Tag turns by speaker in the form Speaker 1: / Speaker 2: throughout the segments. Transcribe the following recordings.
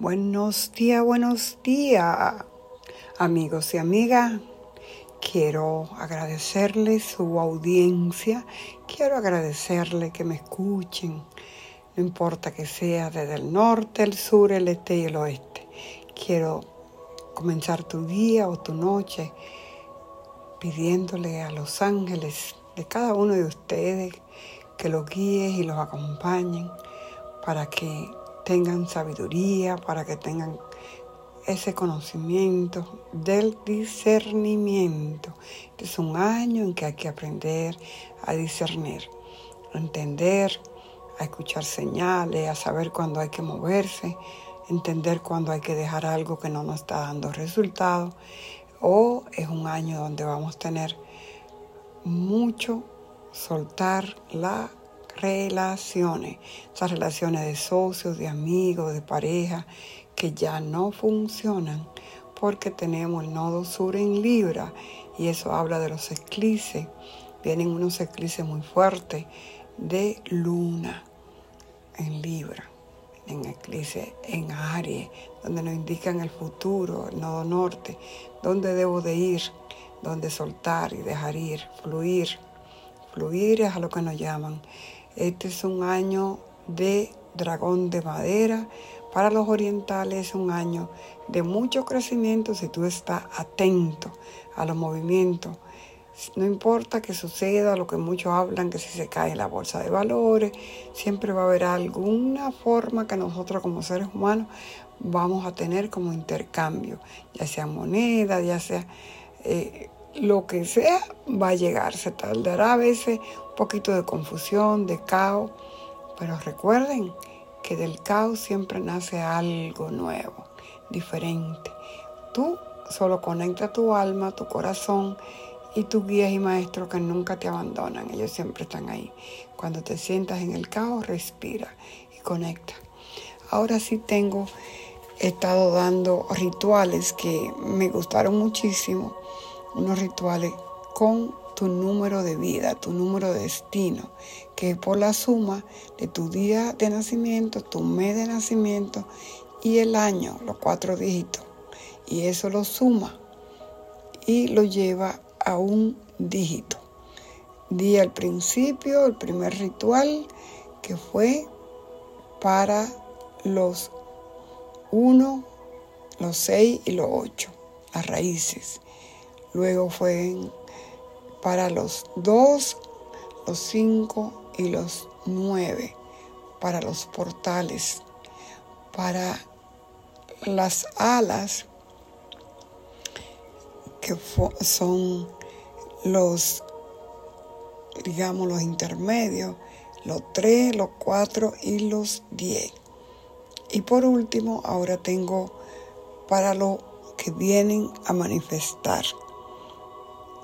Speaker 1: Buenos días, buenos días, amigos y amigas. Quiero agradecerles su audiencia, quiero agradecerles que me escuchen, no importa que sea desde el norte, el sur, el este y el oeste. Quiero comenzar tu día o tu noche pidiéndole a los ángeles de cada uno de ustedes que los guíe y los acompañen para que tengan sabiduría, para que tengan ese conocimiento del discernimiento. Este es un año en que hay que aprender a discernir, a entender, a escuchar señales, a saber cuándo hay que moverse, entender cuándo hay que dejar algo que no nos está dando resultado. O es un año donde vamos a tener mucho soltar la relaciones, esas relaciones de socios, de amigos, de pareja, que ya no funcionan porque tenemos el nodo sur en Libra y eso habla de los eclipses. Vienen unos eclipses muy fuertes de luna en Libra, en eclipse en Aries, donde nos indican el futuro, el nodo norte, dónde debo de ir, dónde soltar y dejar ir, fluir. Fluir es a lo que nos llaman. Este es un año de dragón de madera. Para los orientales es un año de mucho crecimiento si tú estás atento a los movimientos. No importa que suceda lo que muchos hablan, que si se cae la bolsa de valores, siempre va a haber alguna forma que nosotros como seres humanos vamos a tener como intercambio, ya sea moneda, ya sea eh, lo que sea, va a llegar. Se tardará a veces poquito de confusión, de caos, pero recuerden que del caos siempre nace algo nuevo, diferente. Tú solo conecta tu alma, tu corazón y tus guías y maestros que nunca te abandonan, ellos siempre están ahí. Cuando te sientas en el caos, respira y conecta. Ahora sí tengo, he estado dando rituales que me gustaron muchísimo, unos rituales con tu número de vida, tu número de destino, que es por la suma de tu día de nacimiento, tu mes de nacimiento y el año, los cuatro dígitos. Y eso lo suma y lo lleva a un dígito. Di al principio el primer ritual que fue para los 1, los 6 y los 8, las raíces. Luego fue para los dos, los cinco y los nueve, para los portales, para las alas, que son los, digamos, los intermedios, los tres, los cuatro y los diez. Y por último, ahora tengo para los que vienen a manifestar.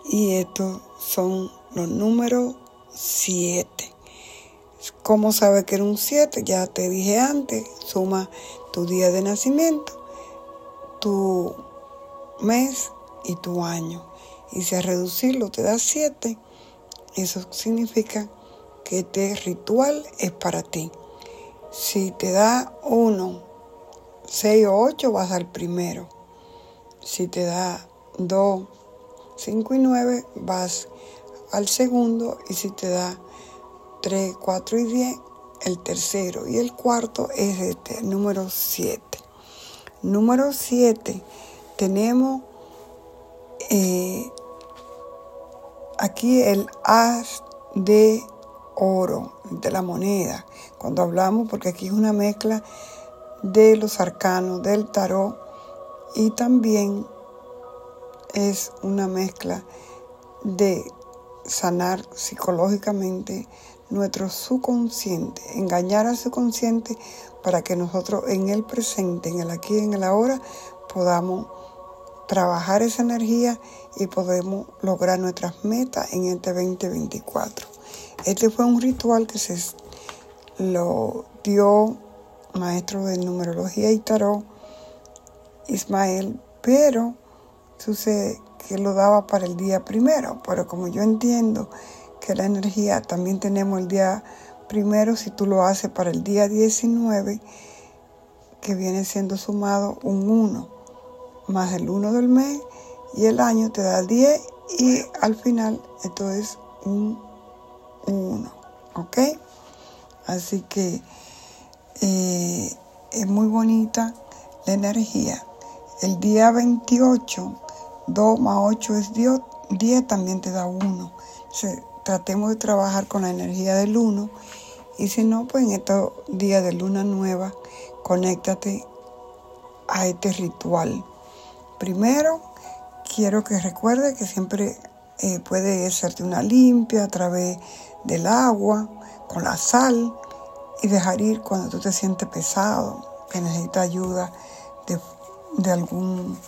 Speaker 1: Y estos son los números 7. ¿Cómo sabe que era un 7? Ya te dije antes, suma tu día de nacimiento, tu mes y tu año. Y si a reducirlo te da 7, eso significa que este ritual es para ti. Si te da 1, 6 o 8, vas al primero. Si te da 2, 5 y 9 vas al segundo y si te da 3, 4 y 10, el tercero y el cuarto es este, número 7. Número 7, tenemos eh, aquí el as de oro, de la moneda. Cuando hablamos, porque aquí es una mezcla de los arcanos, del tarot y también es una mezcla de sanar psicológicamente nuestro subconsciente, engañar al subconsciente para que nosotros en el presente, en el aquí, en el ahora, podamos trabajar esa energía y podemos lograr nuestras metas en este 2024. Este fue un ritual que se lo dio maestro de numerología y tarot, Ismael, pero sucede que lo daba para el día primero, pero como yo entiendo que la energía también tenemos el día primero, si tú lo haces para el día 19, que viene siendo sumado un 1, más el 1 del mes y el año te da 10 y al final esto es un 1, ¿ok? Así que eh, es muy bonita la energía. El día 28, 2 más 8 es 10, 10 también te da 1. tratemos de trabajar con la energía del 1 y si no, pues en estos días de luna nueva, conéctate a este ritual. Primero, quiero que recuerde que siempre eh, puede hacerte una limpia a través del agua, con la sal y dejar ir cuando tú te sientes pesado, que necesitas ayuda de, de algún...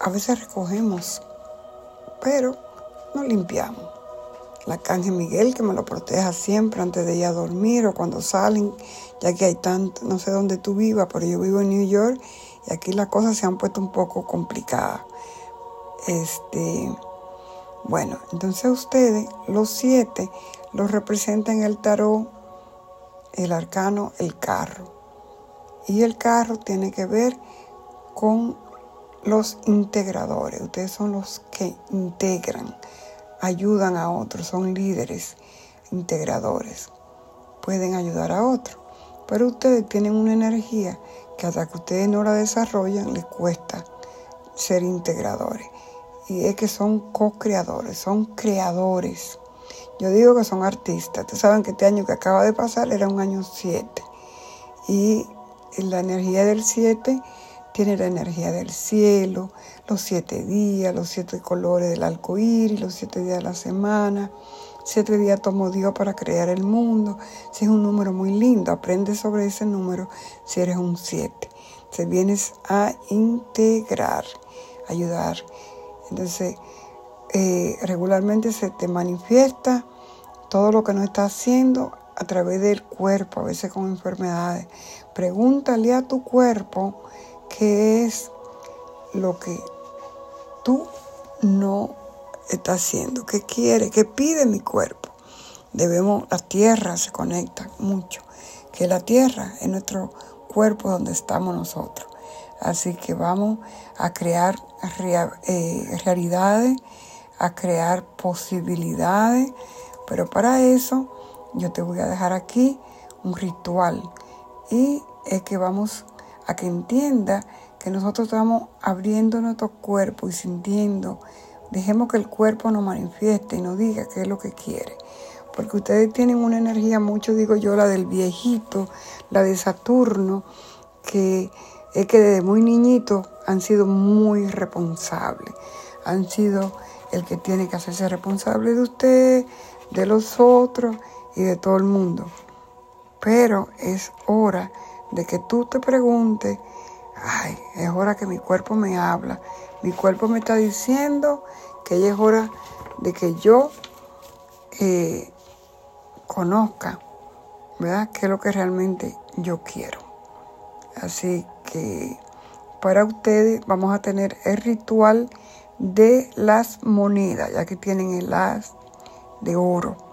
Speaker 1: A veces recogemos, pero no limpiamos. La Arcángel Miguel que me lo proteja siempre antes de ir a dormir o cuando salen, ya que hay tanto, no sé dónde tú vivas, pero yo vivo en New York y aquí las cosas se han puesto un poco complicadas. Este, bueno, entonces ustedes, los siete, los representan el tarot, el arcano, el carro. Y el carro tiene que ver con los integradores. Ustedes son los que integran, ayudan a otros, son líderes, integradores. Pueden ayudar a otros. Pero ustedes tienen una energía que hasta que ustedes no la desarrollan les cuesta ser integradores. Y es que son co-creadores, son creadores. Yo digo que son artistas. Ustedes saben que este año que acaba de pasar era un año 7. Y la energía del 7 tiene la energía del cielo, los siete días, los siete colores del arco iris, los siete días de la semana. Siete días tomó Dios para crear el mundo. Es un número muy lindo, aprende sobre ese número si eres un 7. Se vienes a integrar, ayudar. Entonces, eh, regularmente se te manifiesta todo lo que no está haciendo a través del cuerpo, a veces con enfermedades. Pregúntale a tu cuerpo qué es lo que tú no estás haciendo, qué quiere, qué pide mi cuerpo. Debemos, la tierra se conecta mucho, que la tierra es nuestro cuerpo donde estamos nosotros. Así que vamos a crear eh, realidades, a crear posibilidades, pero para eso yo te voy a dejar aquí un ritual y es que vamos a que entienda que nosotros estamos abriendo nuestro cuerpo y sintiendo. Dejemos que el cuerpo nos manifieste y nos diga qué es lo que quiere. Porque ustedes tienen una energía mucho, digo yo, la del viejito, la de Saturno, que es que desde muy niñito han sido muy responsables. Han sido el que tiene que hacerse responsable de usted, de los otros y de todo el mundo. Pero es hora de que tú te preguntes, ay, es hora que mi cuerpo me habla. Mi cuerpo me está diciendo que ya es hora de que yo eh, conozca, ¿verdad? ¿Qué es lo que realmente yo quiero? Así que para ustedes vamos a tener el ritual de las monedas, ya que tienen el as de oro.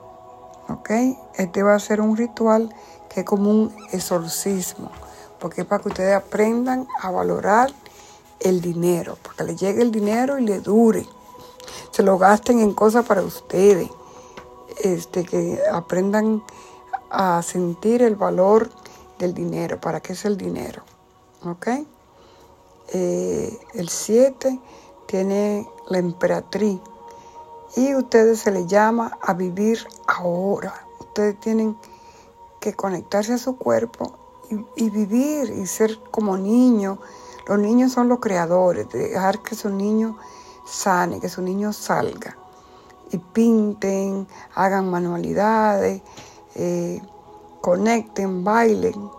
Speaker 1: ¿Ok? Este va a ser un ritual que es como un exorcismo, porque es para que ustedes aprendan a valorar el dinero, para que les llegue el dinero y le dure. Se lo gasten en cosas para ustedes, este, que aprendan a sentir el valor del dinero, para qué es el dinero. ¿Ok? Eh, el 7 tiene la emperatriz y ustedes se les llama a vivir ahora. Ustedes tienen que conectarse a su cuerpo y, vivir y ser como niños. Los niños son los creadores, dejar que su niño sane, que su niño salga y pinten, hagan manualidades, eh, conecten, bailen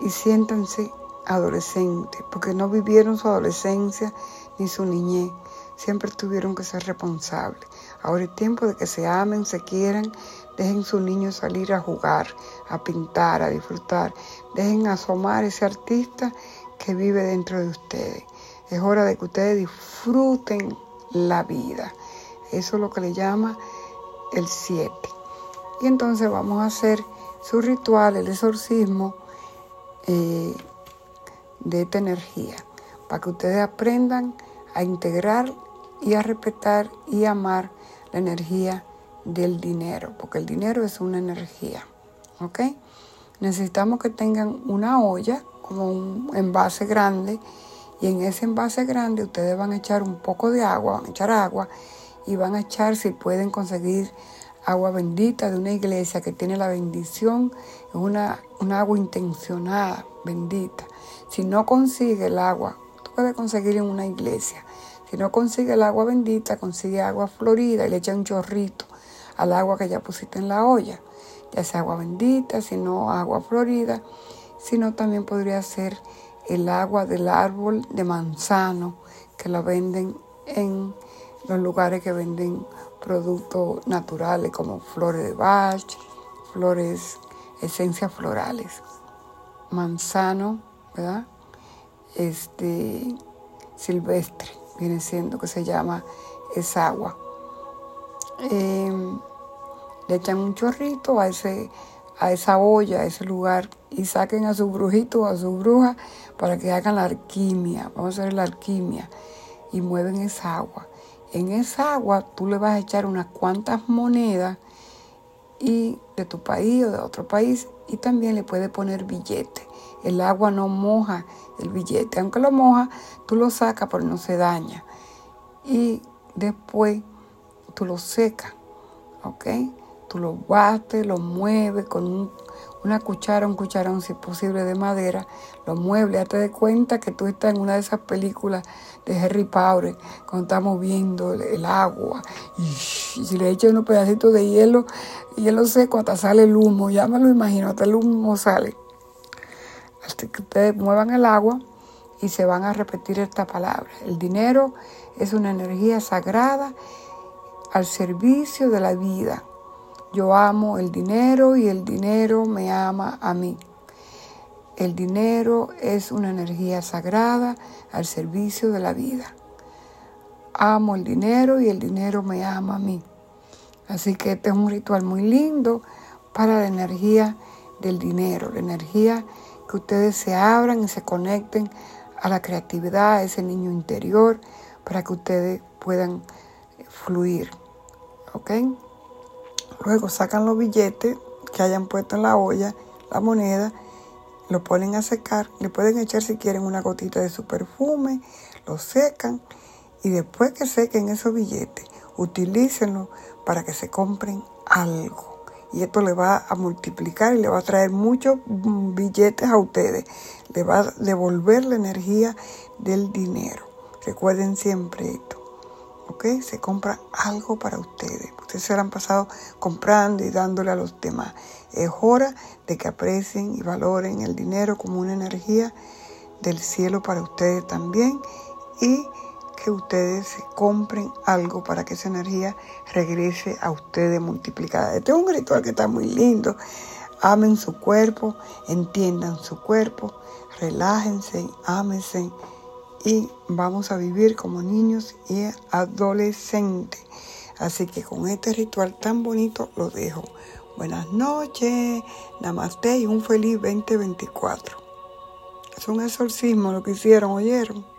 Speaker 1: y siéntanse adolescentes, porque no vivieron su adolescencia ni su niñez, siempre tuvieron que ser responsables. Ahora es tiempo de que se amen, se quieran, dejen sus niños salir a jugar, a pintar, a disfrutar, dejen asomar ese artista que vive dentro de ustedes. Es hora de que ustedes disfruten la vida. Eso es lo que le llama el 7. Y entonces vamos a hacer su ritual, el exorcismo, eh, de esta energía, para que ustedes aprendan a integrar y a respetar y amar la energía del dinero, porque el dinero es una energía, ¿ok? Necesitamos que tengan una olla, como un envase grande, y en ese envase grande ustedes van a echar un poco de agua, van a echar agua y van a echar, si pueden conseguir agua bendita de una iglesia que tiene la bendición, es una, un agua intencionada, bendita. Si no consigue el agua, tú puedes conseguir en una iglesia. Si no consigue el agua bendita, consigue agua florida y le echa un chorrito al agua que ya pusiste en la olla. Ya sea agua bendita, si no agua florida, sino también podría ser el agua del árbol de manzano que la venden en los lugares que venden productos naturales como flores de Bach, flores, esencias florales, manzano, ¿verdad? Este silvestre, viene siendo que se llama esa agua. Em, le echan un chorrito a, ese, a esa olla, a ese lugar, y saquen a su brujito o a su bruja para que hagan la alquimia. Vamos a hacer la alquimia. Y mueven esa agua. En esa agua tú le vas a echar unas cuantas monedas y de tu país o de otro país y también le puedes poner billete. El agua no moja el billete, aunque lo moja, tú lo sacas pero no se daña. Y después tú lo secas, ¿ok? Tú lo bates, lo mueves con un una cuchara, un cucharón, si es posible, de madera, lo muebles, hazte de cuenta que tú estás en una de esas películas de Harry Potter, cuando estamos viendo el, agua, y, si le echas unos pedacitos de hielo, hielo seco, hasta sale el humo, ya me lo imagino, hasta el humo sale. Hasta que ustedes muevan el agua y se van a repetir esta palabra. El dinero es una energía sagrada al servicio de la vida yo amo el dinero y el dinero me ama a mí. El dinero es una energía sagrada al servicio de la vida. Amo el dinero y el dinero me ama a mí. Así que este es un ritual muy lindo para la energía del dinero, la energía que ustedes se abran y se conecten a la creatividad, a ese niño interior, para que ustedes puedan fluir. ¿Ok? Luego sacan los billetes que hayan puesto en la olla, la moneda, lo ponen a secar, le pueden echar si quieren una gotita de su perfume, lo secan y después que sequen esos billetes, utilícenlo para que se compren algo. Y esto le va a multiplicar y le va a traer muchos billetes a ustedes. Le va a devolver la energía del dinero. Recuerden siempre esto. ¿ok? Se compra algo para ustedes. Ustedes se han pasado comprando y dándole a los demás. Es hora de que aprecien y valoren el dinero como una energía del cielo para ustedes también y que ustedes compren algo para que esa energía regrese a ustedes multiplicada. Este es un ritual que está muy lindo. Amen su cuerpo, entiendan su cuerpo, relájense, ámense y vamos a vivir como niños y adolescentes. Así que con este ritual tan bonito lo dejo. Buenas noches, namaste y un feliz 2024. Es un exorcismo lo que hicieron, ¿oyeron?